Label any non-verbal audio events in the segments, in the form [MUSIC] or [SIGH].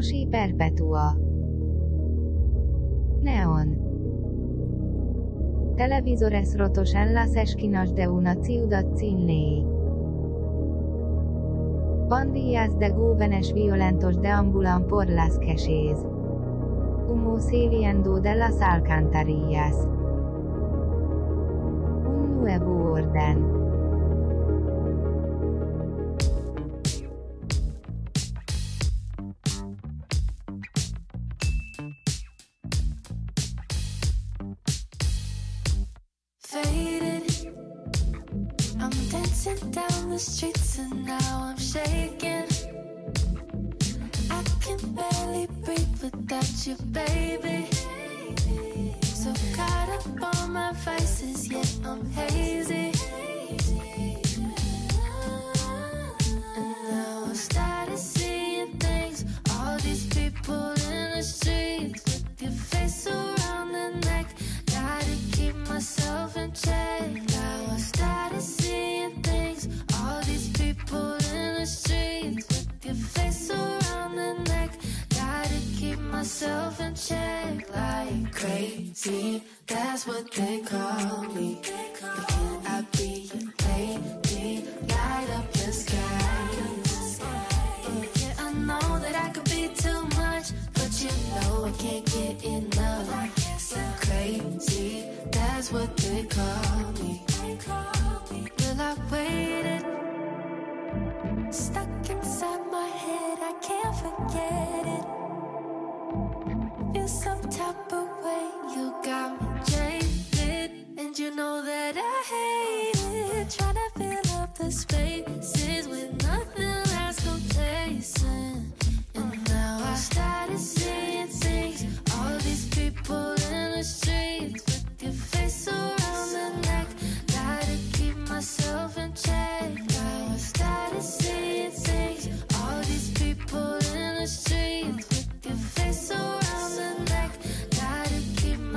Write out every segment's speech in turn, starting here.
Moshi Perpetua Neon Televisores rotos en las esquinas de una ciudad sin ley. Pandillas de jóvenes violentos deambulan por las calles. Humo saliendo de las alcantarillas. Un nuevo orden.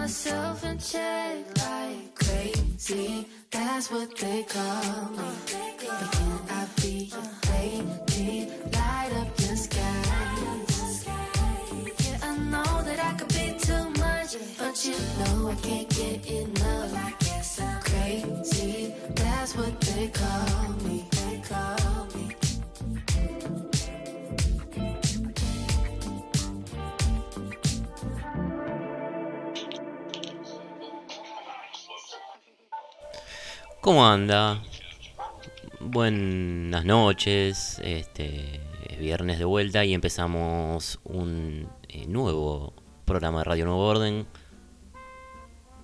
Myself in check. Like crazy, that's what they call me. ¿Cómo anda? Buenas noches, este es viernes de vuelta y empezamos un eh, nuevo programa de Radio Nuevo Orden,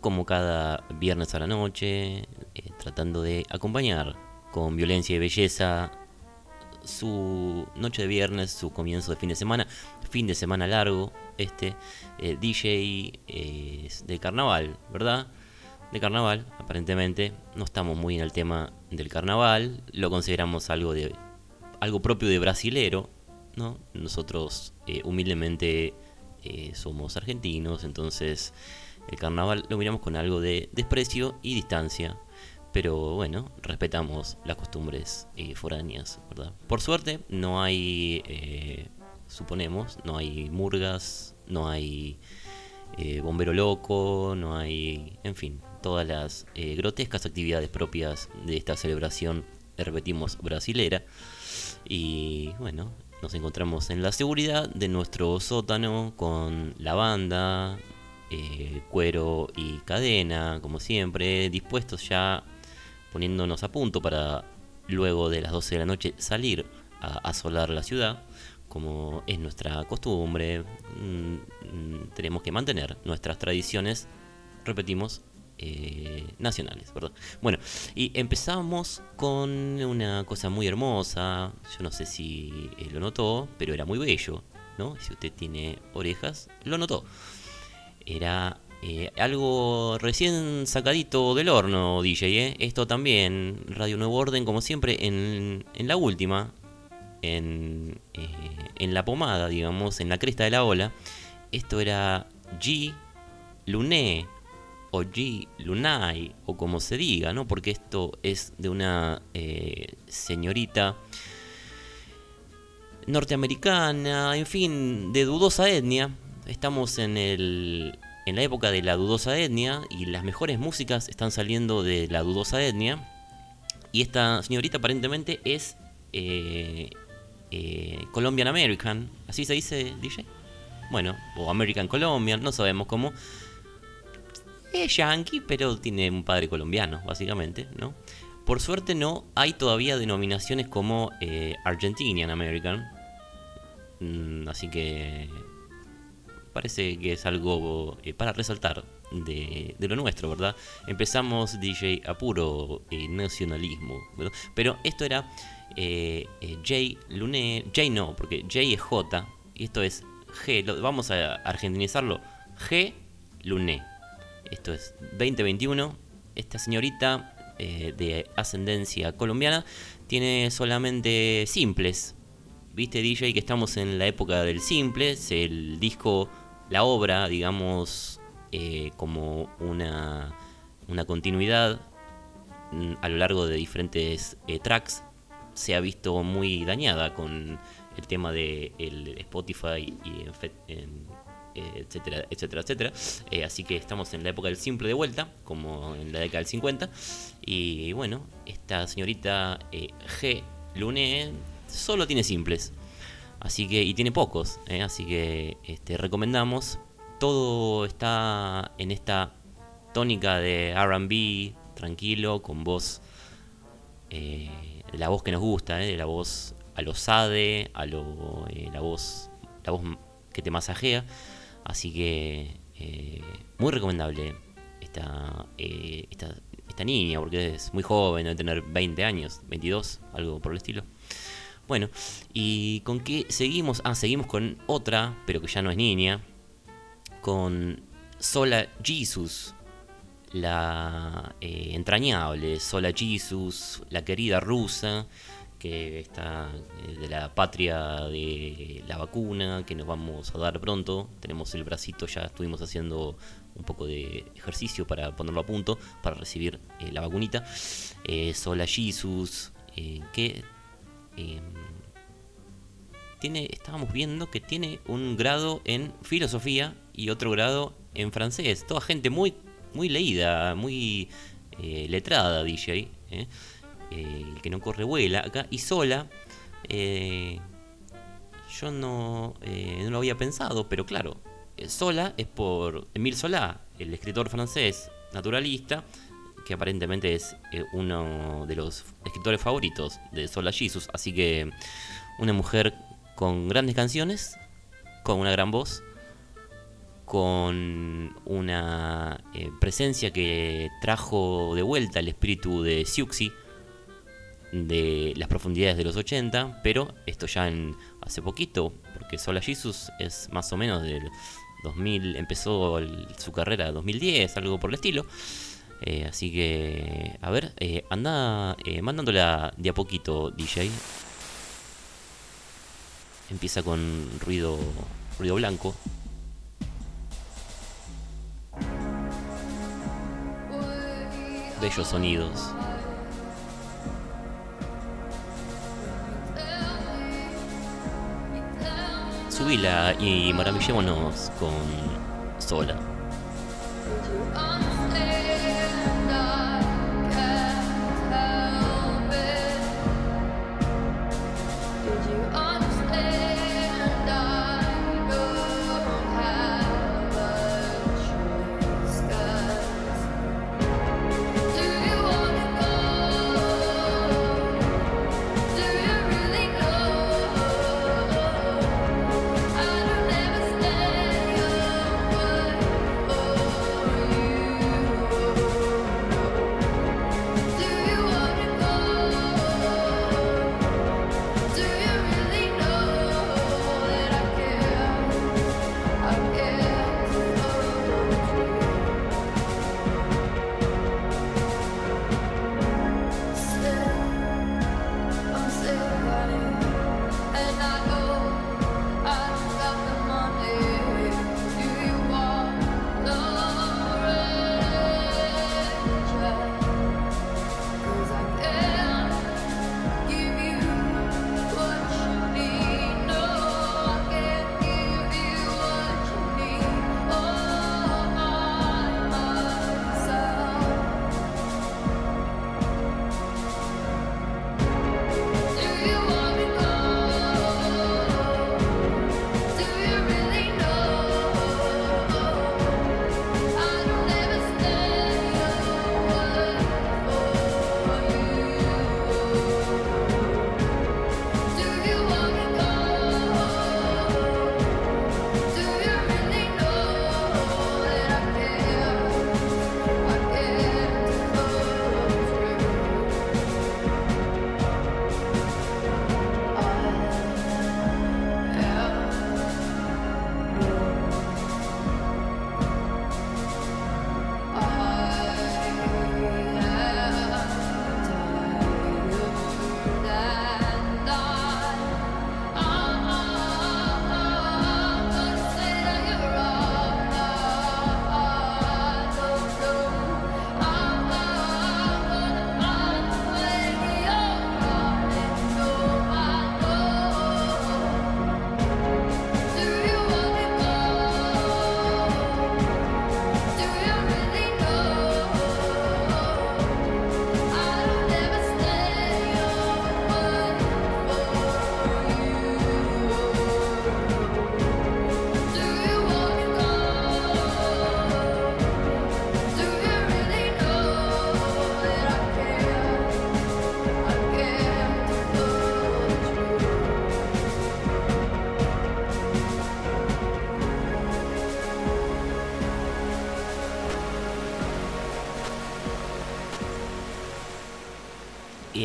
como cada viernes a la noche, eh, tratando de acompañar con violencia y belleza su noche de viernes, su comienzo de fin de semana, fin de semana largo, este DJ eh, de carnaval, ¿verdad? de carnaval, aparentemente. No estamos muy en el tema del carnaval, lo consideramos algo de algo propio de brasilero, ¿no? Nosotros eh, humildemente eh, somos argentinos, entonces el carnaval lo miramos con algo de desprecio y distancia. Pero bueno, respetamos las costumbres eh, foráneas, ¿verdad? Por suerte no hay, eh, suponemos, no hay murgas, no hay eh, bombero loco, no hay, en fin, todas las eh, grotescas actividades propias de esta celebración, repetimos, brasilera. Y bueno, nos encontramos en la seguridad de nuestro sótano con la banda, eh, cuero y cadena, como siempre, dispuestos ya poniéndonos a punto para luego de las 12 de la noche salir a asolar la ciudad, como es nuestra costumbre. Mm, tenemos que mantener nuestras tradiciones, repetimos, eh, nacionales, ¿verdad? Bueno, y empezamos con una cosa muy hermosa, yo no sé si eh, lo notó, pero era muy bello, ¿no? Si usted tiene orejas, lo notó. Era eh, algo recién sacadito del horno, DJ, ¿eh? Esto también, Radio Nuevo Orden, como siempre, en, en la última, en, eh, en la pomada, digamos, en la cresta de la ola. Esto era G. Luné, o G. Lunay, o como se diga, ¿no? Porque esto es de una eh, señorita norteamericana, en fin, de dudosa etnia. Estamos en, el, en la época de la dudosa etnia y las mejores músicas están saliendo de la dudosa etnia. Y esta señorita aparentemente es eh, eh, Colombian American, ¿así se dice DJ? Bueno, o American Colombian, no sabemos cómo. Es yankee, pero tiene un padre colombiano, básicamente, ¿no? Por suerte no hay todavía denominaciones como eh, Argentinian American. Mm, así que parece que es algo eh, para resaltar de, lo nuestro, ¿verdad? Empezamos DJ a puro eh, nacionalismo, ¿verdad? Pero esto era eh, J Luné, J no, porque J es J y esto es G, vamos a argentinizarlo, G Luné. Esto es 2021. Esta señorita de ascendencia colombiana tiene solamente simples. Viste DJ que estamos en la época del simples, el disco la obra, digamos, eh, como una, una continuidad mm, a lo largo de diferentes eh, tracks, se ha visto muy dañada con el tema de el Spotify eh, etcétera, etcétera, etcétera. así que estamos en la época del simple de vuelta, como en la década del 50. Y bueno, esta señorita G. Lune solo tiene simples. Así que, y tiene pocos, ¿eh? así que este, recomendamos. Todo está en esta tónica de RB, tranquilo, con voz, eh, la voz que nos gusta, ¿eh? la voz a lo sade, a lo, la, voz, la voz que te masajea. Así que muy recomendable esta, esta, esta niña, porque es muy joven, debe tener 20 años, 22, algo por el estilo. Bueno, ¿y con qué seguimos? Ah, seguimos con otra, pero que ya no es niña, con Sola Jesus, la eh, entrañable Sola Jesus, la querida rusa, que está eh, de la patria de la vacuna, que nos vamos a dar pronto. Tenemos el bracito, ya estuvimos haciendo un poco de ejercicio para ponerlo a punto, para recibir eh, la vacunita. Sola Jesus, que Em, tiene, estábamos viendo que tiene un grado en filosofía y otro grado en francés. Toda gente muy, muy leída, muy eh, letrada, DJ. ¿eh? Eh, que no corre vuela acá. Y sola, yo no, no lo había pensado, pero claro, sola es por Emile Solá, el escritor francés naturalista que aparentemente es eh, uno de los escritores favoritos de Sola Jesus. Así que una mujer con grandes canciones, con una gran voz, con una eh, presencia que trajo de vuelta el espíritu de Siuxi de las profundidades de los 80, pero esto ya en hace poquito, porque Sola Jesus es más o menos del 2000, empezó su carrera en 2010, algo por el estilo. Eh, así que, a ver, eh, anda eh, mandándola de a poquito, DJ. Empieza con ruido, ruido blanco. Bellos sonidos. Subila y maravillémonos con Sola.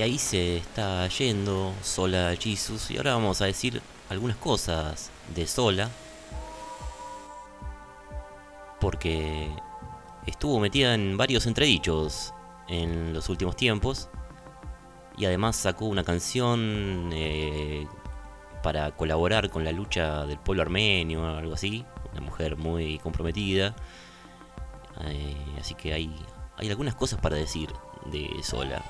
Ahí se está yendo Sola Jesus. Y ahora vamos a decir algunas cosas de Sola. Porque estuvo metida en varios entredichos en los últimos tiempos. Y además sacó una canción eh, para colaborar con la lucha del pueblo armenio, algo así. Una mujer muy comprometida. Eh, así que hay, hay algunas cosas para decir de Sola.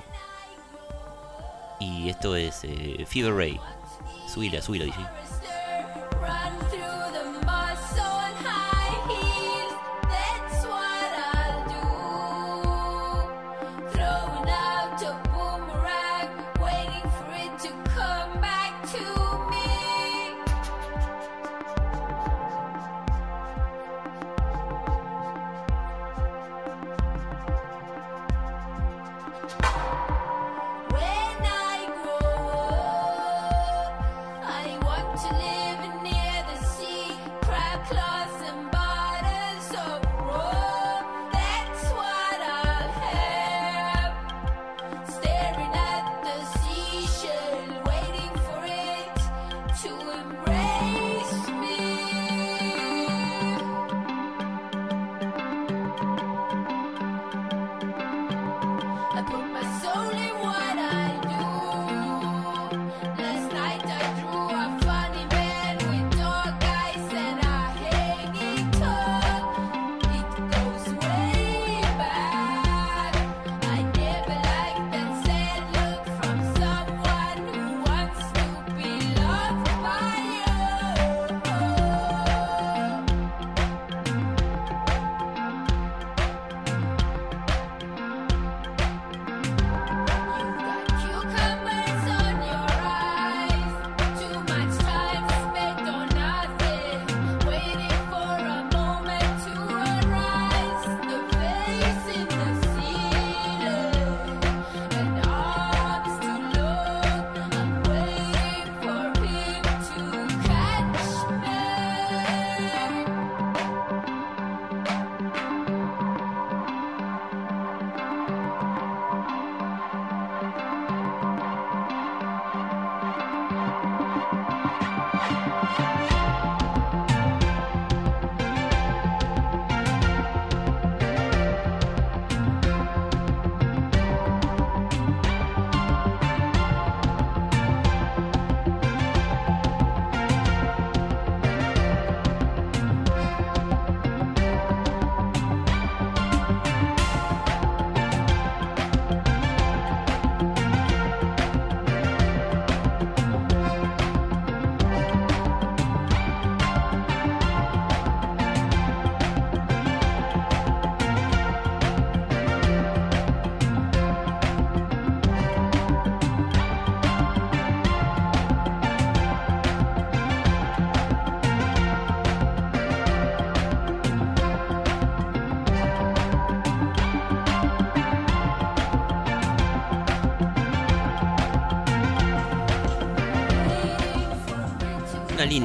Y esto es eh, Fever Ray. Subila, subila, DJ.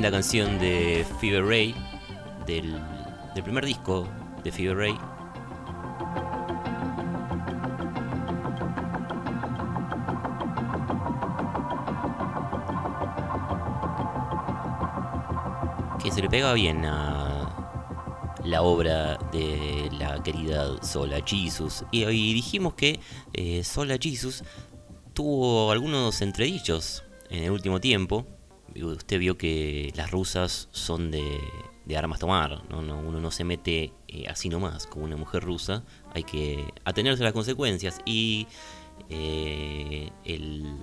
Linda canción de Fever Ray, del, primer disco de Fever Ray. Que se le pega bien a la obra de la querida Sola Jesus. Y hoy dijimos que eh, Sola Jesus tuvo algunos entredichos en el último tiempo. Usted vio que las rusas son de, de armas tomar, ¿no? No, uno no se mete eh, así nomás con una mujer rusa, hay que atenerse a las consecuencias. Y eh, el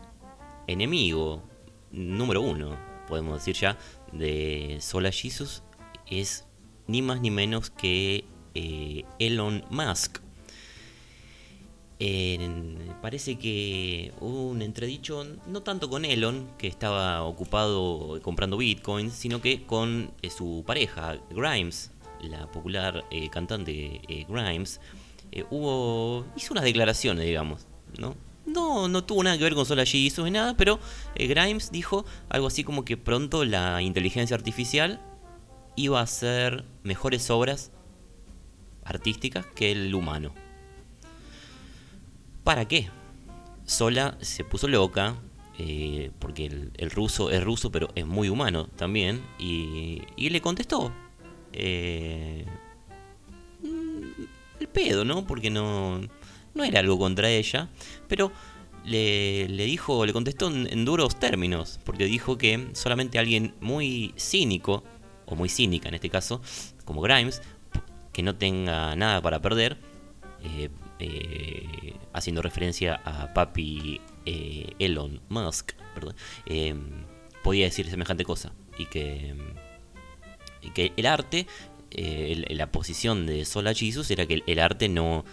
enemigo número uno, podemos decir ya, de Sola Jesus es ni más ni menos que eh, Elon Musk. Parece que hubo un entredicho, no tanto con Elon, que estaba ocupado comprando bitcoins, sino que con eh, su pareja, Grimes, la popular eh, cantante eh, Grimes. hubo. hizo unas declaraciones, digamos, ¿no? No, no tuvo nada que ver con Sola Jesus ni nada, pero Grimes dijo algo así como que pronto la inteligencia artificial iba a hacer mejores obras artísticas que el humano. ¿Para qué? Sola se puso loca, eh, porque el, ruso es ruso, pero es muy humano también, y, y le contestó. Eh, mm, el pedo, ¿no? Porque no, no era algo contra ella, pero le, le dijo, le contestó en, duros términos, porque dijo que solamente alguien muy cínico, o muy cínica en este caso, como Grimes, que no tenga nada para perder, eh, eh, haciendo referencia a papi eh, Elon Musk, podía decir semejante cosa. Y que, el arte, la posición de Sola Jesus era que el arte no,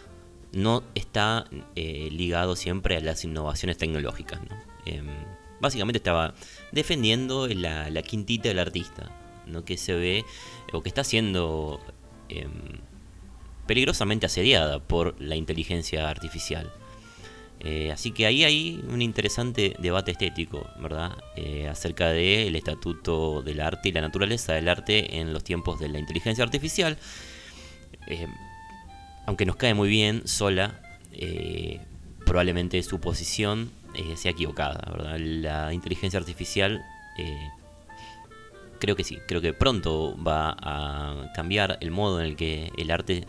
no está eh, ligado siempre a las innovaciones tecnológicas. Em, básicamente estaba defendiendo la, quintita del artista, ¿no? que se ve o que está siendo em, peligrosamente asediada por la inteligencia artificial. Eh, así que ahí hay un interesante debate estético, ¿verdad? Eh, acerca del estatuto del arte y la naturaleza del arte en los tiempos de la inteligencia artificial. Em, aunque nos cae muy bien sola, eh, probablemente su posición eh, sea equivocada. La inteligencia artificial eh, creo que sí, creo que pronto va a cambiar el modo en el que el arte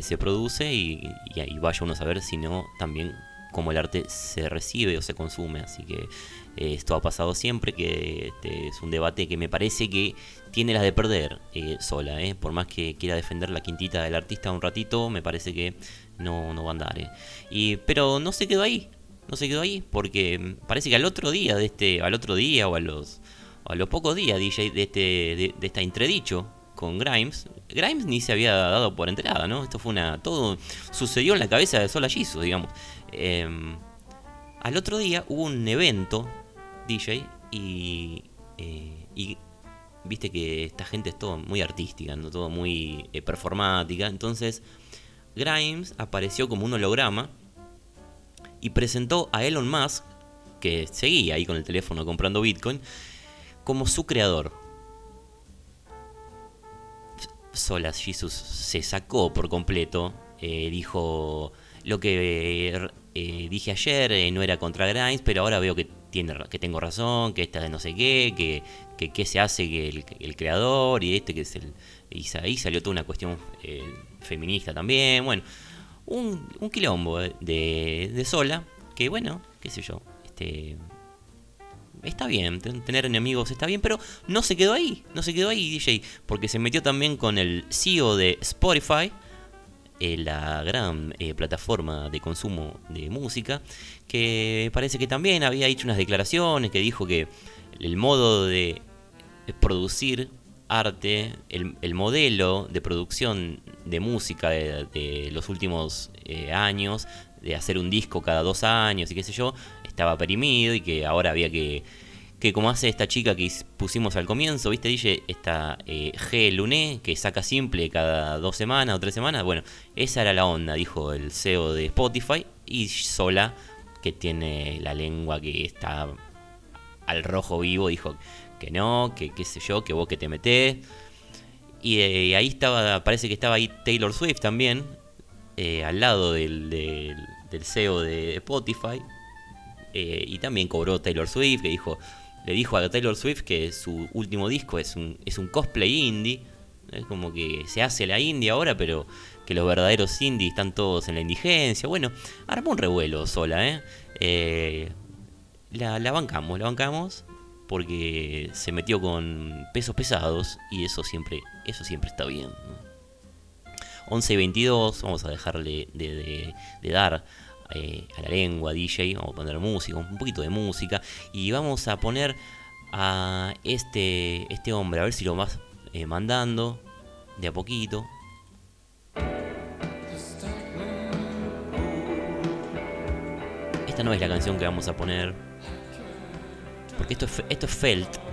se produce y, y, vaya uno a saber si no también cómo el arte se recibe o se consume, así que esto ha pasado siempre, que este es un debate que me parece que tiene las de perder eh, sola, eh. por más que quiera defender la quintita del artista un ratito, me parece que no, no va a andar. Eh. Y, pero no se quedó ahí, no se quedó ahí, porque parece que al otro día de este, al otro día o a los, a los pocos días de este, de, esta entredicho con Grimes, Grimes ni se había dado por enterada, ¿no? Esto fue una, todo sucedió en la cabeza de Sola Jesus, digamos. Em, al otro día hubo un evento DJ y, y viste que esta gente es todo muy artística, ¿no? todo muy eh, performática. Entonces, Grimes apareció como un holograma y presentó a Elon Musk, que seguía ahí con el teléfono comprando Bitcoin, como su creador. Solas Jesus se sacó por completo, eh, dijo lo que eh, dije ayer no era contra Grimes, pero ahora veo que que tengo razón, que esta de no sé qué, que, que, se hace que el, creador y este que es el... Y ahí salió toda una cuestión eh, feminista también, bueno, un, un quilombo de, de sola, que bueno, qué sé yo, este... Está bien, tener enemigos está bien, pero no se quedó ahí, no se quedó ahí DJ, porque se metió también con el CEO de Spotify, eh, la gran eh, plataforma de consumo de música, que parece que también había hecho unas declaraciones, que dijo que el modo de producir arte, el, modelo de producción de música de, los últimos eh, años, de hacer un disco cada dos años y qué sé yo, estaba perimido y que ahora había que que como hace esta chica que pusimos al comienzo, ¿viste? Dice esta eh, G Luné, que saca simple cada dos semanas o tres semanas. Bueno, esa era la onda, dijo el CEO de Spotify. Y Sola, que tiene la lengua que está al rojo vivo, dijo que no, que qué sé yo, que vos que te metés. Y eh, ahí estaba, parece que estaba ahí Taylor Swift también, eh, al lado del, del, CEO de Spotify. Y también cobró Taylor Swift, que dijo, le dijo a Taylor Swift que su último disco es un, es un cosplay indie. Es como que se hace la indie ahora, pero que los verdaderos indies están todos en la indigencia. Bueno, armó un revuelo sola, ¿eh? eh la, bancamos, la bancamos porque se metió con pesos pesados y eso siempre, eso siempre está bien. 11 y 22, vamos a dejarle de, de dar eh, a la lengua, DJ, vamos a poner música, un poquito de música, y vamos a poner a este, este hombre, a ver si lo vas eh, mandando de a poquito. Esta no es la canción que vamos a poner, porque esto es, esto es Felt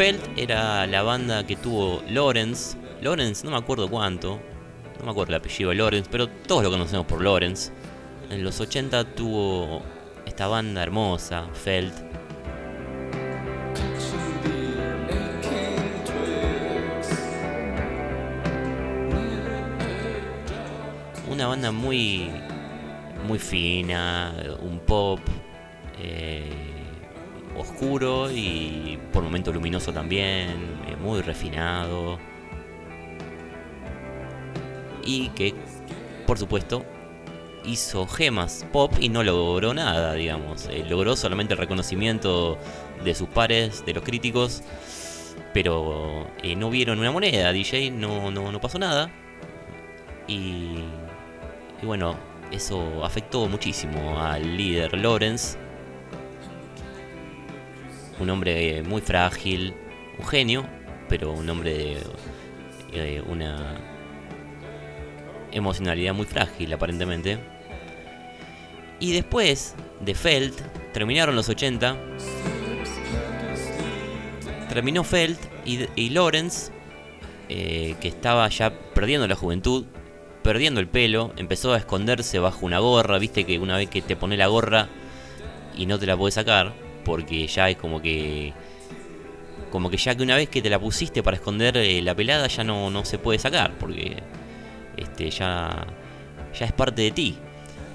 Felt era la banda que tuvo Lawrence. Lawrence, no me acuerdo cuánto. No me acuerdo el apellido de Lawrence, pero todos lo conocemos por Lawrence. En los 80 tuvo esta banda hermosa, Felt. Una banda muy, muy fina, un pop. Eh, oscuro y por momentos luminoso también, eh, muy refinado. Y que, por supuesto, hizo gemas pop y no logró nada, digamos. Eh, logró solamente el reconocimiento de sus pares, de los críticos, pero eh, no vieron una moneda, DJ, no, no, no pasó nada. Y, y bueno, eso afectó muchísimo al líder Lawrence. Un hombre muy frágil, un genio, pero un hombre de eh, una emocionalidad muy frágil aparentemente. Y después de Felt, terminaron los 80, terminó Felt y, y Lawrence, eh, que estaba ya perdiendo la juventud, perdiendo el pelo, empezó a esconderse bajo una gorra, viste que una vez que te pone la gorra y no te la puedes sacar, porque ya es como que... Como que ya que una vez que te la pusiste para esconder eh, la pelada ya no, no se puede sacar, porque este, ya, ya es parte de ti.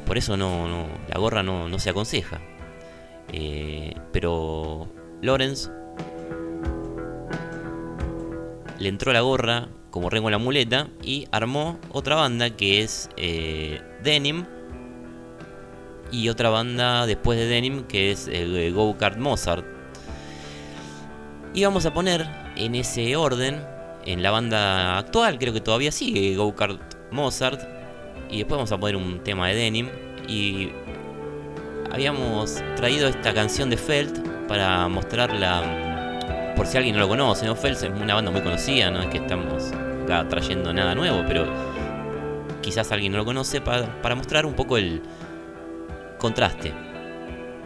Por eso no, no la gorra no, no se aconseja. Eh, pero Lawrence le entró la gorra como rengo en la muleta y armó otra banda que es eh, Denim y otra banda después de Denim que es Go Kart Mozart. Y vamos a poner en ese orden en la banda actual, creo que todavía sigue Go Kart Mozart. Y después vamos a poner un tema de Denim. Y habíamos traído esta canción de Felt para mostrarla por si alguien no lo conoce. ¿no? Felt es una banda muy conocida, no es que estamos acá trayendo nada nuevo, pero quizás alguien no lo conoce para, para mostrar un poco el contraste.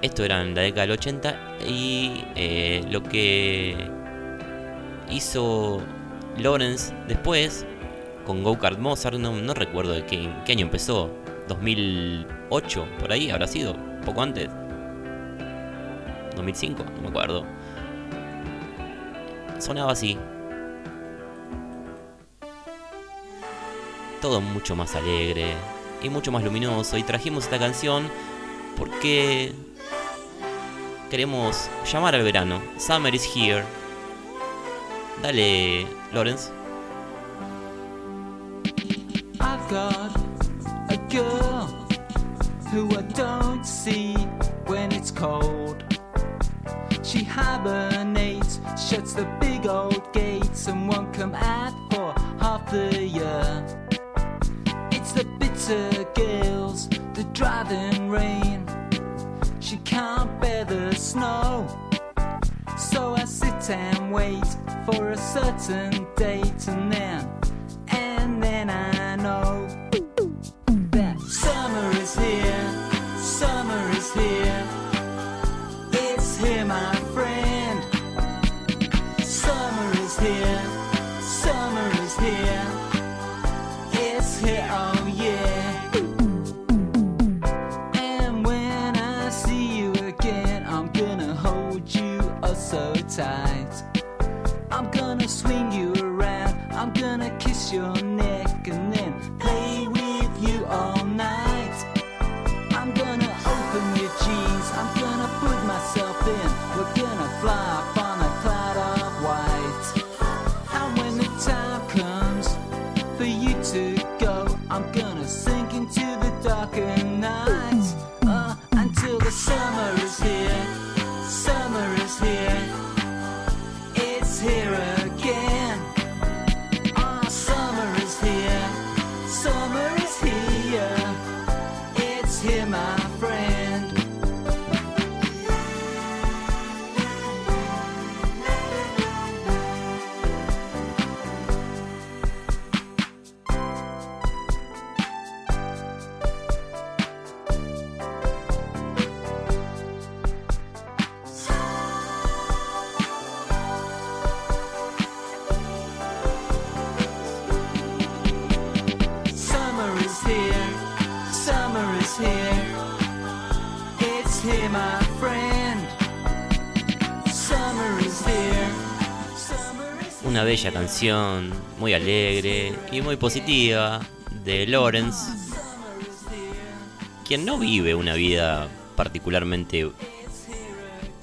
Esto era en la década del 80 y eh, lo que hizo Lawrence después con Go Kart Mozart, no, no recuerdo de qué, qué, año empezó, 2008, por ahí habrá sido, poco antes, 2005, no me acuerdo. Sonaba así. Todo mucho más alegre y mucho más luminoso y trajimos esta canción porque queremos llamar al verano. Summer is here. Dale, Lawrence. I've got a girl who I don't see when it's cold. She hibernates, shuts the big old gates, and won't come out for half the year. It's the bitter gales, the driving rain. The snow. So I sit and wait for a certain date, and then, Una bella canción, muy alegre y muy positiva de Lawrence. quien no vive una vida particularmente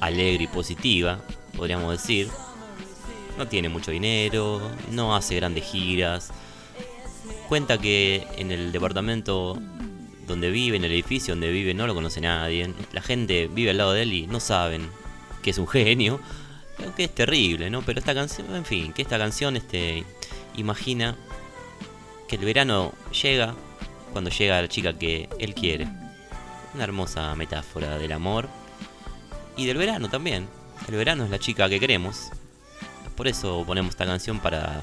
alegre y positiva, podríamos decir. No tiene mucho dinero, no hace grandes giras. Cuenta que en el departamento donde vive, en el edificio donde vive, no lo conoce nadie. La gente vive al lado de él y no saben que es un genio. Que es terrible, ¿no? Pero esta canción, en fin, que esta canción este, imagina que el verano llega cuando llega la chica que él quiere. Una hermosa metáfora del amor y del verano también. El verano es la chica que queremos. Por eso ponemos esta canción para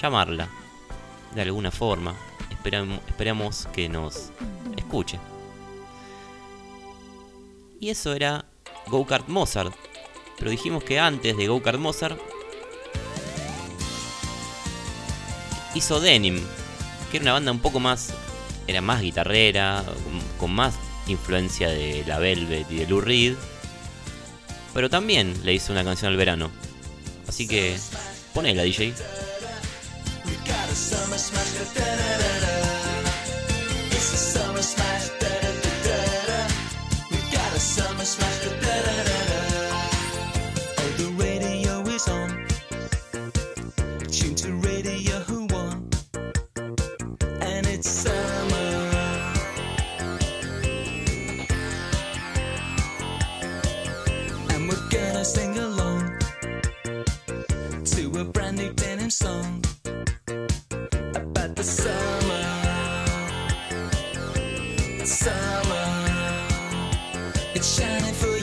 llamarla de alguna forma. Esperam- esperamos que nos escuche. Y eso era Go Kart Mozart. Pero dijimos que antes de Go Kart Mozart hizo Denim, que era una banda un poco más, era más guitarrera, con, más influencia de la Velvet y de Lou Reed. Pero también le hizo una canción al verano. Así que ponela, DJ. Summer. It's shining for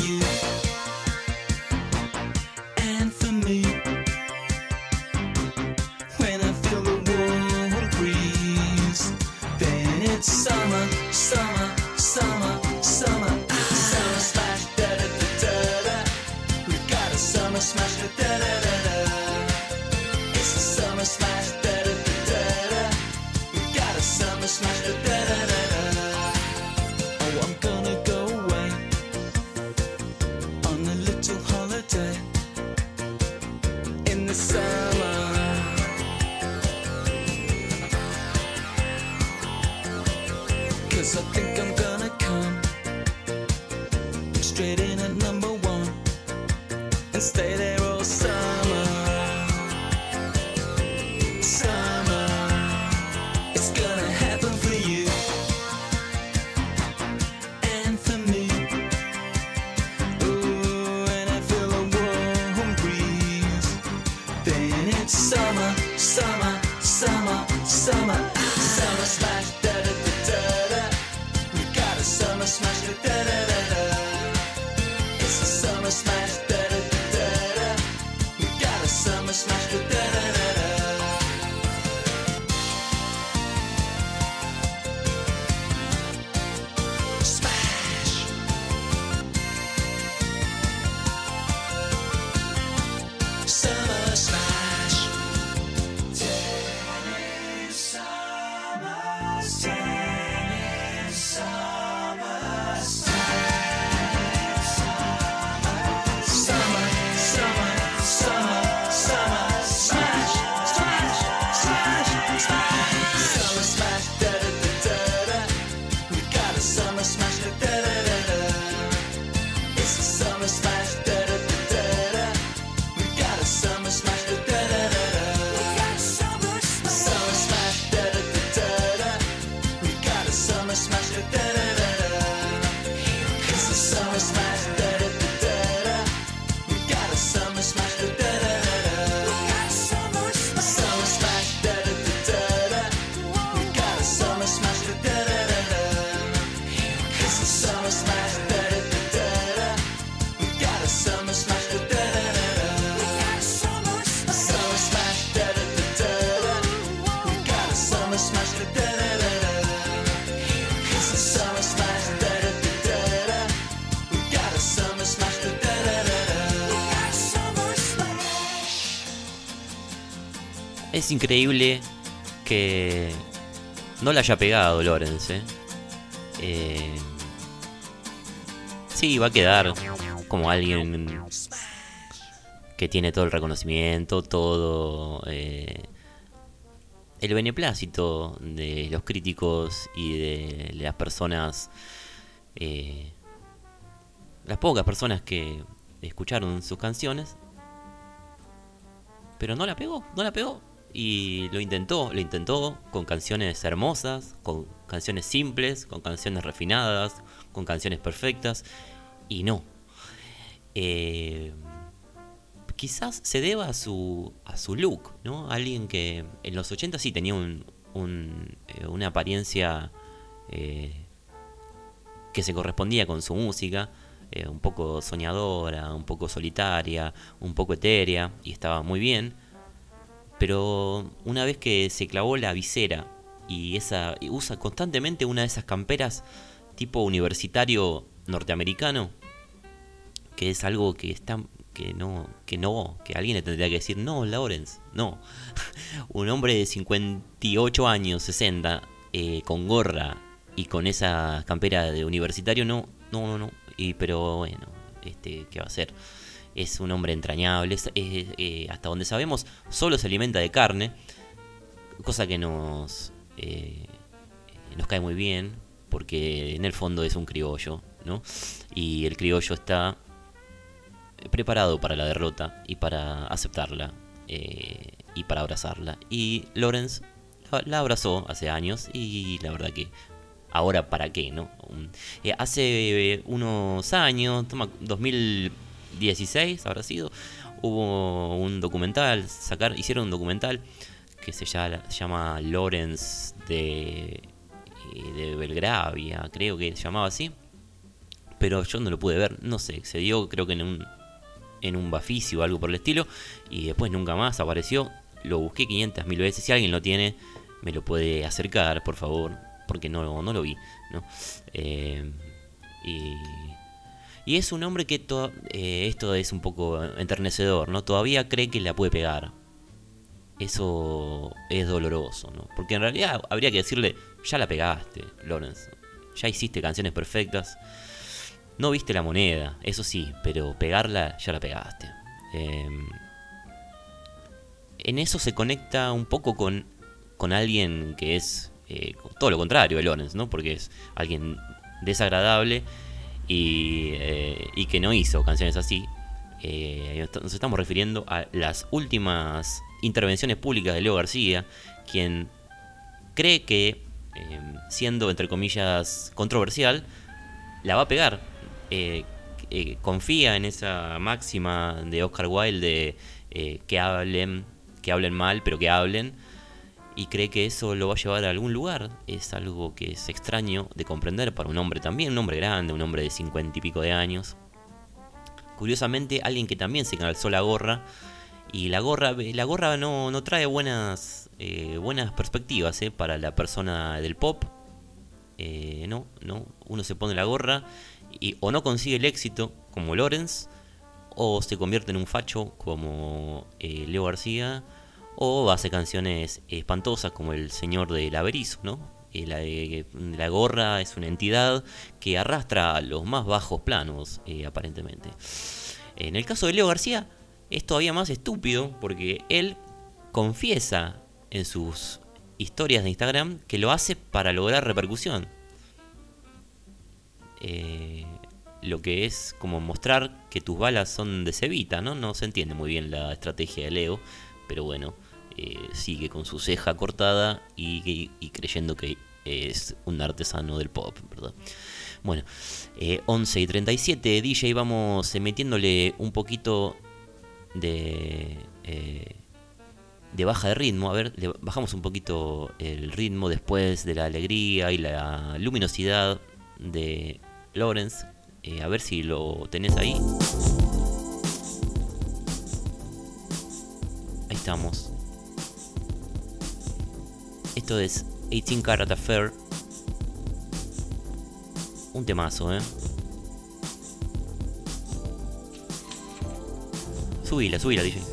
Increíble que no le haya pegado Lorenz, ¿eh? Eh, sí, va a quedar como alguien que tiene todo el reconocimiento, todo eh, el beneplácito de los críticos y de las personas eh, las pocas personas que escucharon sus canciones, pero no la pegó, no la pegó. Y lo intentó, lo intentó con canciones hermosas, con canciones simples, con canciones refinadas, con canciones perfectas, y no. Eh, quizás se deba a su, a su look, ¿no? Alguien que en los 80 sí tenía un, eh, una apariencia eh, que se correspondía con su música, eh, un poco soñadora, un poco solitaria, un poco etérea, y estaba muy bien. Pero una vez que se clavó la visera y esa y usa constantemente una de esas camperas tipo universitario norteamericano, que es algo que está que no que no que alguien le tendría que decir no Lawrence no [LAUGHS] un hombre de 58 años 60 eh, con gorra y con esa campera de universitario no no no no. Y pero bueno este qué va a ser es un hombre entrañable eh, hasta donde sabemos solo se alimenta de carne cosa que nos eh, nos cae muy bien porque en el fondo es un criollo no y el criollo está preparado para la derrota y para aceptarla eh, y para abrazarla. Y Lawrence la- abrazó hace años y la verdad que ahora para qué, ¿no? Hace unos años, toma, 2016 habrá sido, hubo un documental, sacar, hicieron un documental que se llama, se llama Lawrence de, eh, de Belgravia, creo que se llamaba así pero yo no lo pude ver, no sé, se dio creo que en un en un Bafisi o algo por el estilo y después nunca más apareció. Lo busqué 500 mil veces, si alguien lo tiene me lo puede acercar, por favor, porque no, no lo vi, ¿no? Eh, y, y es un hombre que to- eh, esto es un poco enternecedor, ¿no? Todavía cree que la puede pegar. Eso es doloroso, ¿no? Porque en realidad habría que decirle, ya la pegaste, Lawrence. Ya hiciste canciones perfectas. No viste la moneda, eso sí, pero pegarla ya la pegaste. Eh, en eso se conecta un poco con, con alguien que es eh, todo lo contrario de Lawrence, ¿no? Porque es alguien desagradable y, eh, y que no hizo canciones así. Eh, nos estamos refiriendo a las últimas intervenciones públicas de Leo García, quien cree que, eh, siendo entre comillas controversial, la va a pegar. Eh, confía en esa máxima de Oscar Wilde de que hablen, que hablen mal, pero que hablen. Y cree que eso lo va a llevar a algún lugar. Es algo que es extraño de comprender para un hombre también, un hombre grande, un hombre de cincuenta y pico de años. Curiosamente, alguien que también se calzó la gorra. Y la gorra, la gorra no, no trae buenas, eh, buenas perspectivas eh, para la persona del pop. Eh, no, no. Uno se pone la gorra y o no consigue el éxito como Lawrence, o se convierte en un facho como Leo García, o hace canciones espantosas como El Señor del Averizo, ¿no? Eh, la, eh, la gorra es una entidad que arrastra a los más bajos planos, eh, aparentemente. En el caso de Leo García, es todavía más estúpido porque él confiesa en sus historias de Instagram que lo hace para lograr repercusión. Lo que es como mostrar que tus balas son de cebita, ¿no? No se entiende muy bien la estrategia de Leo, pero bueno, eh, sigue con su ceja cortada y, creyendo que es un artesano del pop, ¿verdad? Bueno, eh, 11 y 37, DJ, vamos eh, metiéndole un poquito de, eh, de baja de ritmo. A ver, le bajamos un poquito el ritmo después de la alegría y la luminosidad de Lawrence. A ver si lo tenés ahí. Ahí estamos. Esto es 18 Karat Affair. Un temazo, ¿eh? Subila, subila, DJ.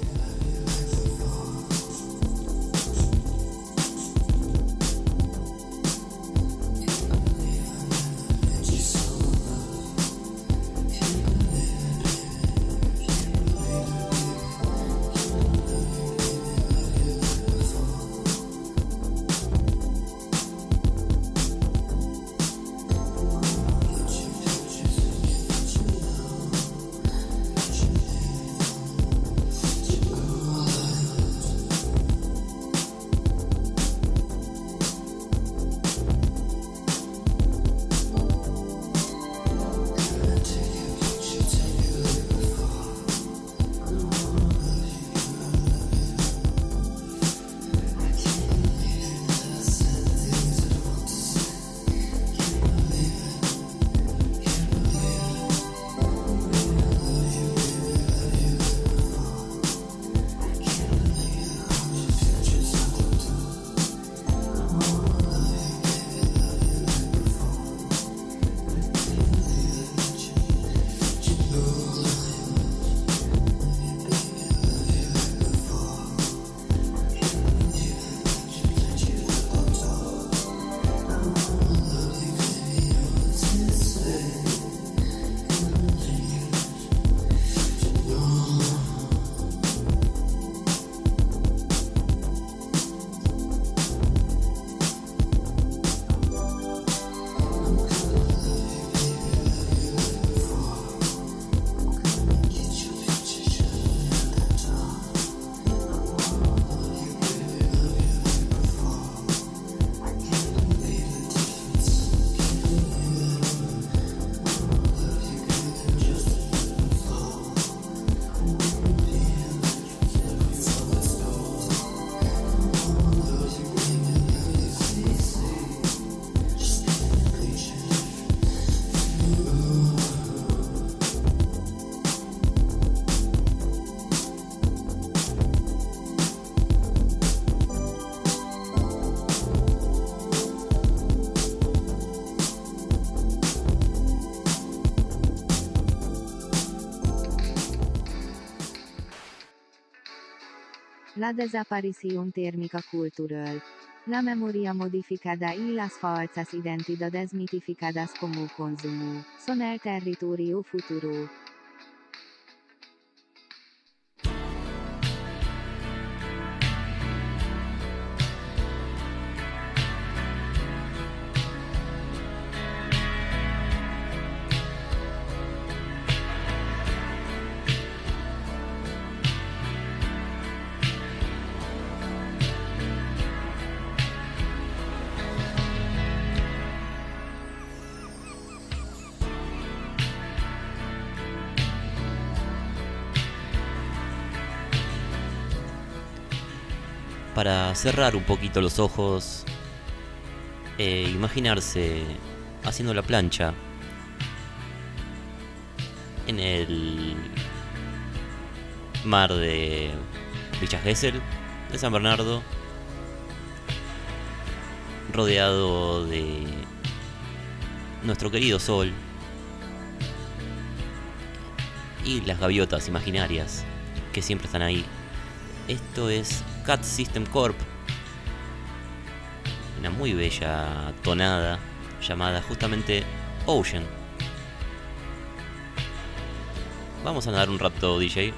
La desaparición térmica cultural. La memoria modificada y las falsas identidades mitificadas como consumo son el territorio futuro. Cerrar un poquito los ojos, e imaginarse haciendo la plancha en el mar de Villa Gesell, de San Bernardo, rodeado de nuestro querido sol y las gaviotas imaginarias que siempre están ahí. Esto es Cat System Corp, una muy bella tonada llamada justamente Ocean. Vamos a nadar un rato, DJ.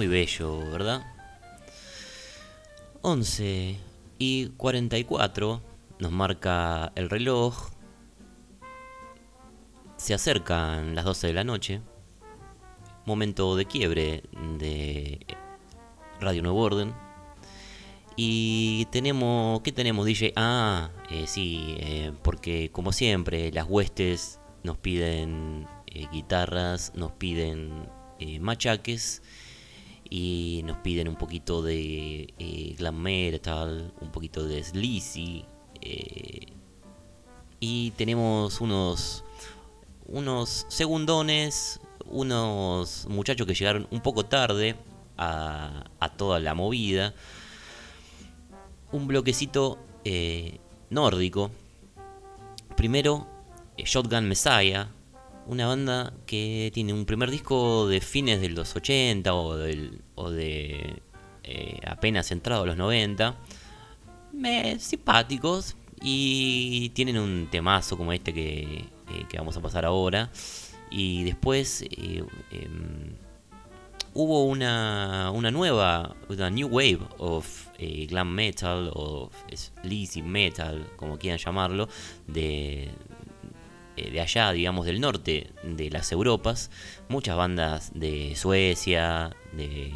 Muy bello, ¿verdad? 11 y 44 nos marca el reloj. Se acercan las 12 de la noche. Momento de quiebre de Radio Nuevo Orden. Y tenemos, ¿qué tenemos DJ? Ah, eh, sí, eh, porque como siempre las huestes nos piden eh, guitarras, nos piden machaques y nos piden un poquito de eh, glam metal, un poquito de sleazy eh, y tenemos unos unos segundones, unos muchachos que llegaron un poco tarde a, a toda la movida, un bloquecito eh, nórdico. Primero, eh, Shotgun Messiah, una banda que tiene un primer disco de fines de los 80 o, del- o de eh, apenas entrado a los 90. Me, simpáticos y tienen un temazo como este que, eh, que vamos a pasar ahora. Y después eh, em, hubo una, una nueva, una new wave of eh, glam metal o sleazy metal, como quieran llamarlo, de, eh, de allá, digamos, del norte de las Europas. Muchas bandas de Suecia, de,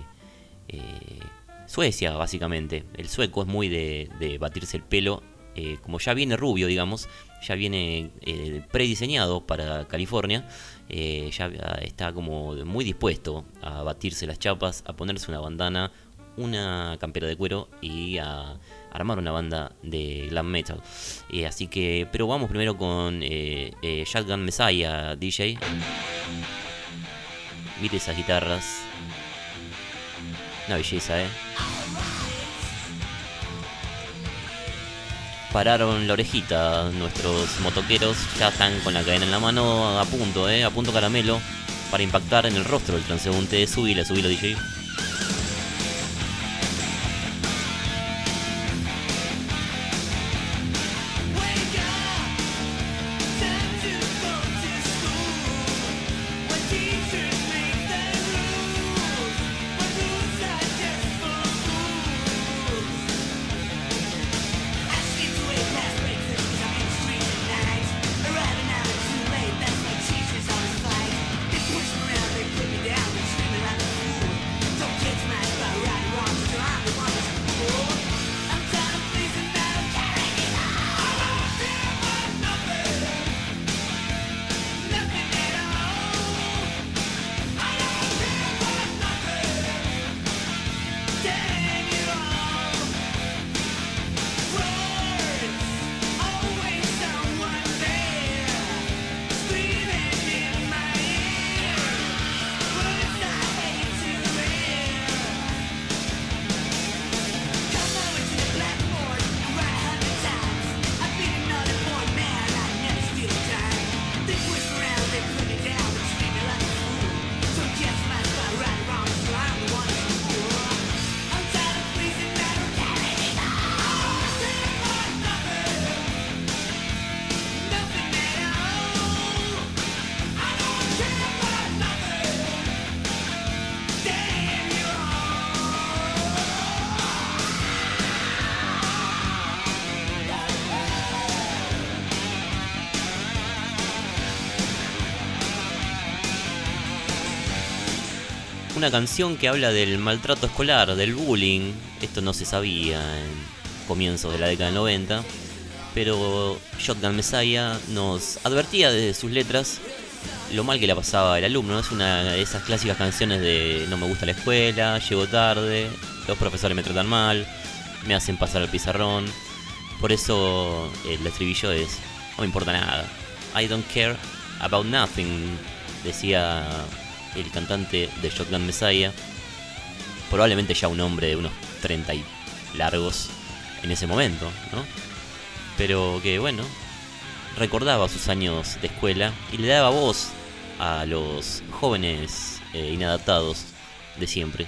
eh, Suecia, básicamente. El sueco es muy de, de batirse el pelo. eh, como ya viene rubio, digamos, ya viene eh, prediseñado para California, eh, ya está como muy dispuesto a batirse las chapas, a ponerse una bandana, una campera de cuero y a armar una banda de glam metal. Eh, así que, pero vamos primero con eh, eh, Shotgun Messiah, DJ. Mire esas guitarras. Una belleza, eh. Pararon la orejita nuestros motoqueros, ya están con la cadena en la mano, a punto, eh, a punto caramelo, para impactar en el rostro del transeúnte. Subila, subila, DJ. Una canción que habla del maltrato escolar, del bullying. Esto no se sabía en comienzos de la década del 90. Pero Shotgun Messiah nos advertía desde sus letras lo mal que la pasaba el alumno. Es una de esas clásicas canciones de no me gusta la escuela, llego tarde, los profesores me tratan mal, me hacen pasar al pizarrón. Por eso el estribillo es, no me importa nada. I don't care about nothing, decía el cantante de Shotgun Messiah. Probablemente ya un hombre de unos 30 y largos en ese momento, ¿no? Pero que bueno, recordaba sus años de escuela y le daba voz a los jóvenes eh, inadaptados de siempre.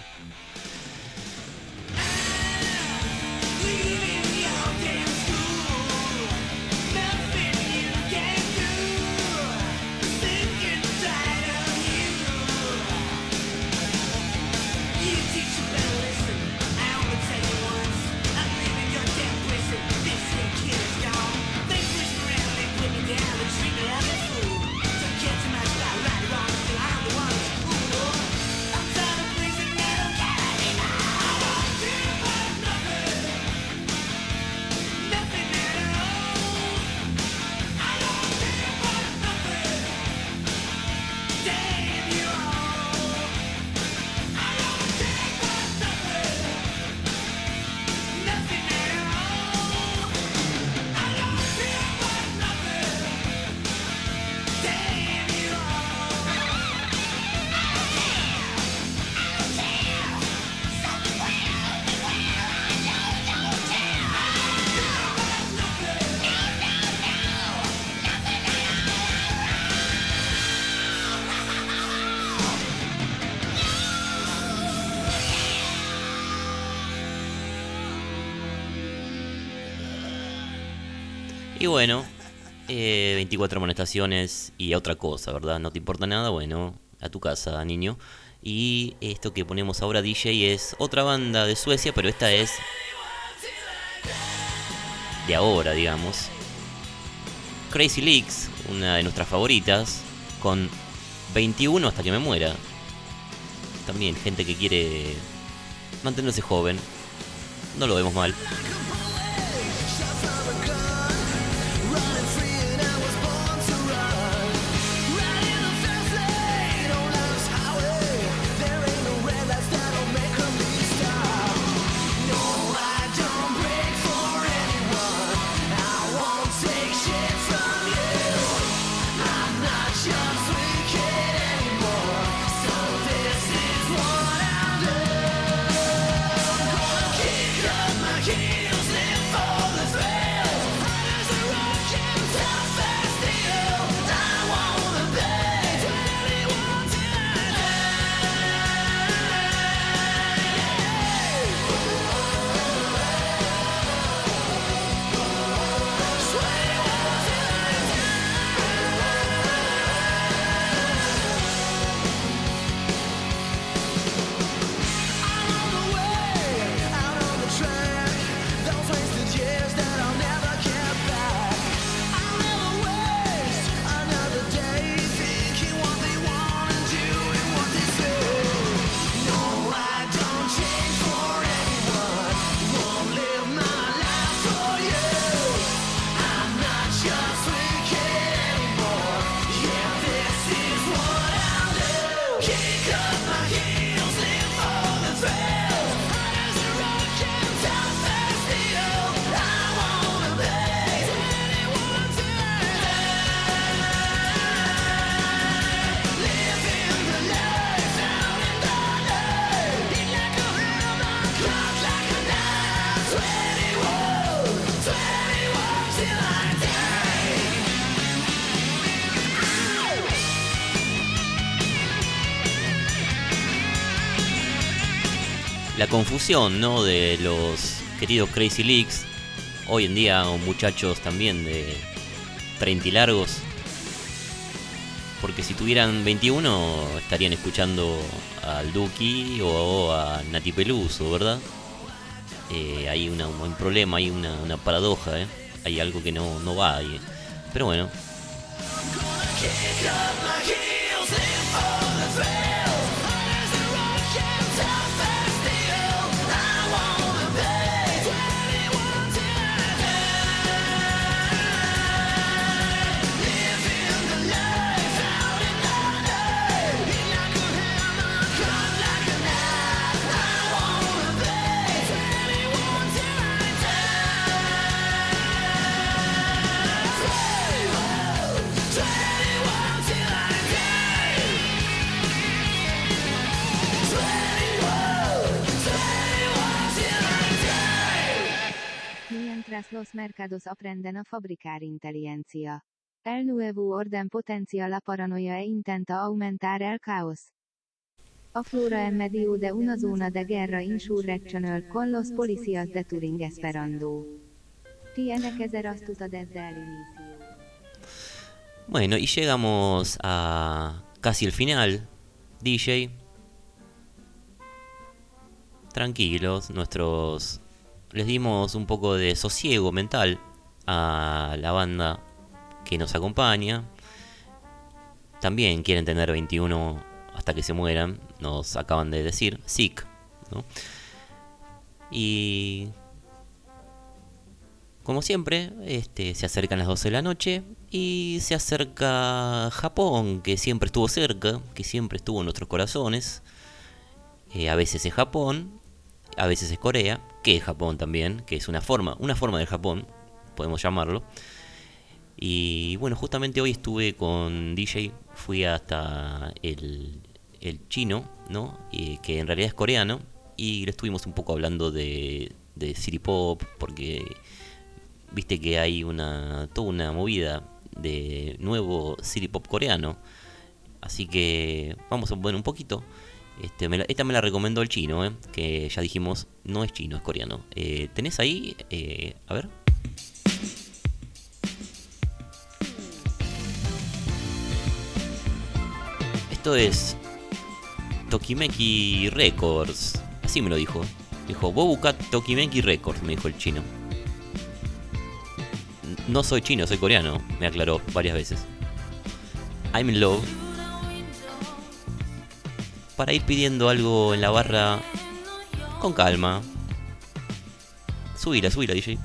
24 amonestaciones y a otra cosa, ¿verdad? No te importa nada, bueno, a tu casa, niño. Y esto que ponemos ahora, DJ, es otra banda de Suecia, pero esta es de ahora, digamos. Crazy Leaks, una de nuestras favoritas, con 21 hasta que me muera. También gente que quiere mantenerse joven. No lo vemos mal. Confusión, ¿no? De los queridos Crazy Leaks. Hoy en día muchachos también de 30 y largos. Porque si tuvieran 21 estarían escuchando al Duki o a Nati Peluso, ¿verdad? Eh, hay una, un problema, hay una, paradoja, ¿eh? Hay algo que no, no va ahí. Pero bueno. Mientras los mercados aprenden a fabricar inteligencia. El nuevo orden potencia la paranoia e intenta aumentar el caos. A flora en medio de una zona de guerra insurreccional con los policías de Turing esperando. Tienes que ser astuta desde. Bueno, y llegamos a casi el final. DJ. Tranquilos, nuestros... Les dimos un poco de sosiego mental a la banda que nos acompaña. También quieren tener 21 hasta que se mueran, nos acaban de decir. Sick, ¿no? Y como siempre, este, se acercan las 12 de la noche y se acerca Japón, que siempre estuvo cerca, que siempre estuvo en nuestros corazones. Eh, a veces es Japón, a veces es Corea, que es Japón también, que es una forma, una forma de Japón, podemos llamarlo. Y bueno, justamente hoy estuve con DJ, fui hasta el, el chino, ¿no? Que en realidad es coreano, y le estuvimos un poco hablando de, de City Pop, porque viste que hay una toda una movida de nuevo City Pop coreano. Así que vamos a ver un poquito. Este, esta me la recomendó el chino, ¿eh? que ya dijimos, no es chino, es coreano. Eh, ¿Tenés ahí? Eh, a ver. Esto es Tokimeki Records. Así me lo dijo. Dijo, vos buscá Tokimeki Records, me dijo el chino. No soy chino, soy coreano, me aclaró varias veces. I'm in love. Para ir pidiendo algo en la barra Con calma. Subila, subila, DJ.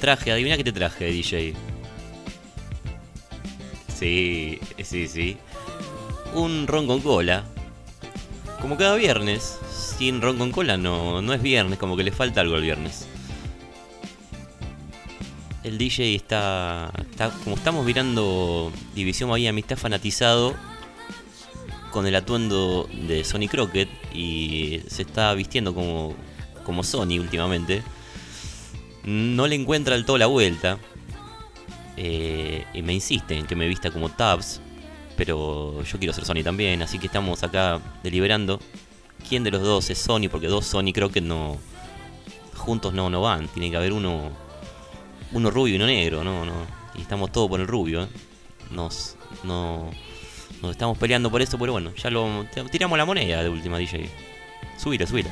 Traje, adivina qué te traje, DJ. Sí, sí, sí. Un ron con cola. Como cada viernes. Sin ron con cola no, no es viernes, como que le falta algo el viernes. El DJ está, está. Como estamos mirando División Miami, está fanatizado con el atuendo de Sonny Crockett y se está vistiendo como, como Sony últimamente no le encuentra del todo la vuelta. eh, y me insiste en que me vista como Tabs. Pero yo quiero ser Sony también. Así que estamos acá deliberando. ¿Quién de los dos es Sony? Porque dos Sony creo que no. Juntos no, no van. Tiene que haber uno. Uno rubio y uno negro, no, no. Y estamos todos por el rubio. ¿eh? Nos. No. Nos estamos peleando por eso, pero bueno, ya lo. Tiramos la moneda de última DJ. Subila, subila.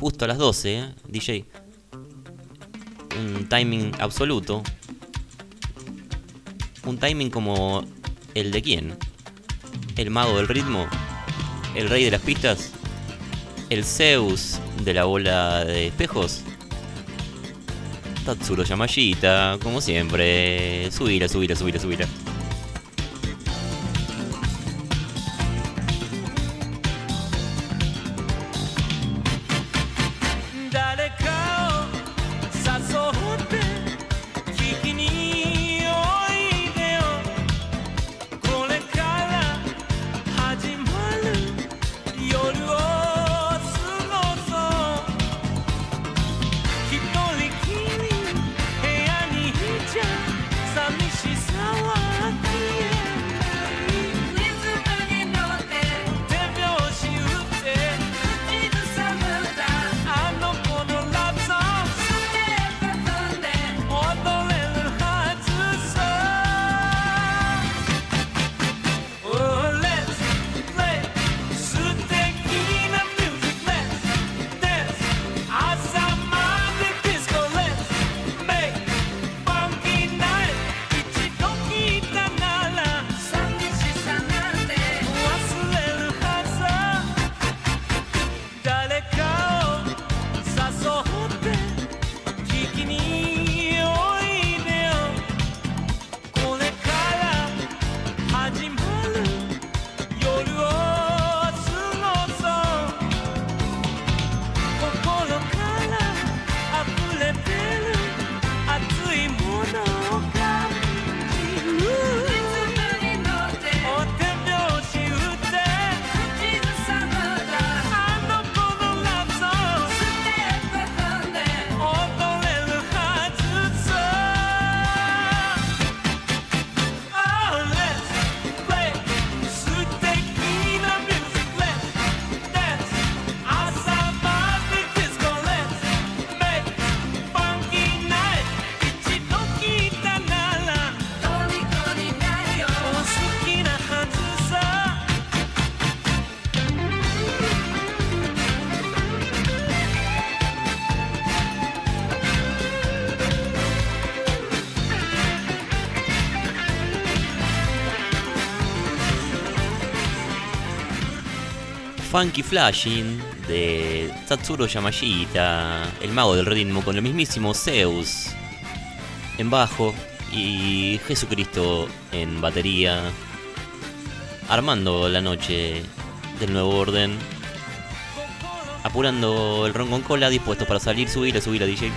Justo, a las 12, ¿eh? DJ, un timing absoluto. Un timing como el de quién? El mago del ritmo, el rey de las pistas, el Zeus de la bola de espejos. Tatsuro Yamashita, como siempre. Subila, subila, subila, subila. Funky Flashing de Tatsuro Yamashita, el mago del ritmo, con el mismísimo Zeus en bajo y Jesucristo en batería, armando la noche del nuevo orden, apurando el ron con cola, dispuesto para salir, subir a subir a DJ.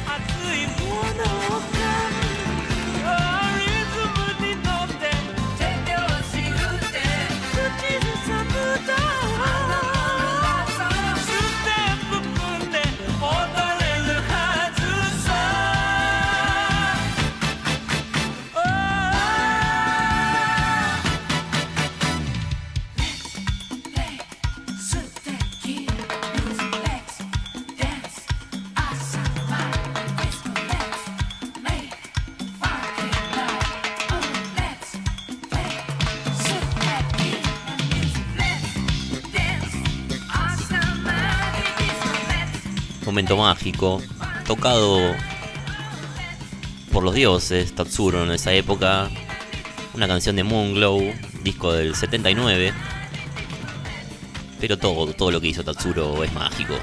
Mágico, tocado por los dioses, Tatsuro en esa época, una canción de Moonglow, disco del 79, pero todo, todo lo que hizo Tatsuro es mágico.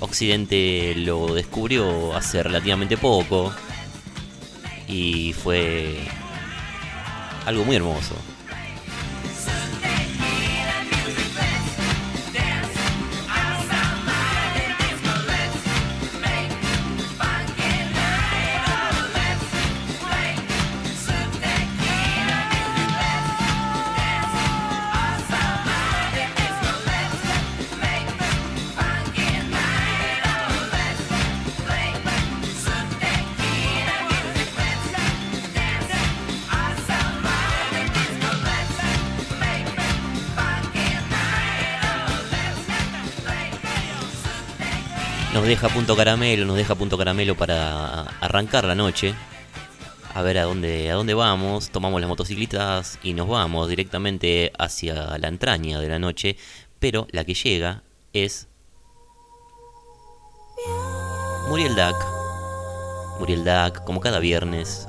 Occidente lo descubrió hace relativamente poco y fue algo muy hermoso. Punto caramelo, nos deja punto caramelo para arrancar la noche. A ver a dónde, a dónde vamos. Tomamos las motocicletas y nos vamos directamente hacia la entraña de la noche. Pero la que llega es Muriel Dac. Muriel Dac, como cada viernes,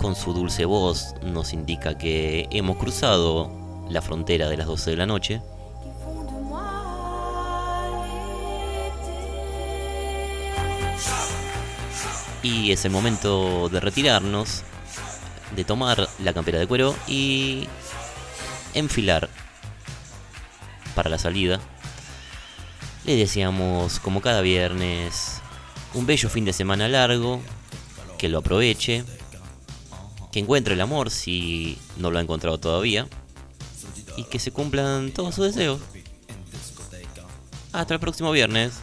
con su dulce voz, nos indica que hemos cruzado la frontera de las 12 de la noche. Y es el momento de retirarnos, de tomar la campera de cuero y enfilar para la salida. Le deseamos, como cada viernes, un bello fin de semana largo, que lo aproveche, que encuentre el amor si no lo ha encontrado todavía y que se cumplan todos sus deseos. Hasta el próximo viernes.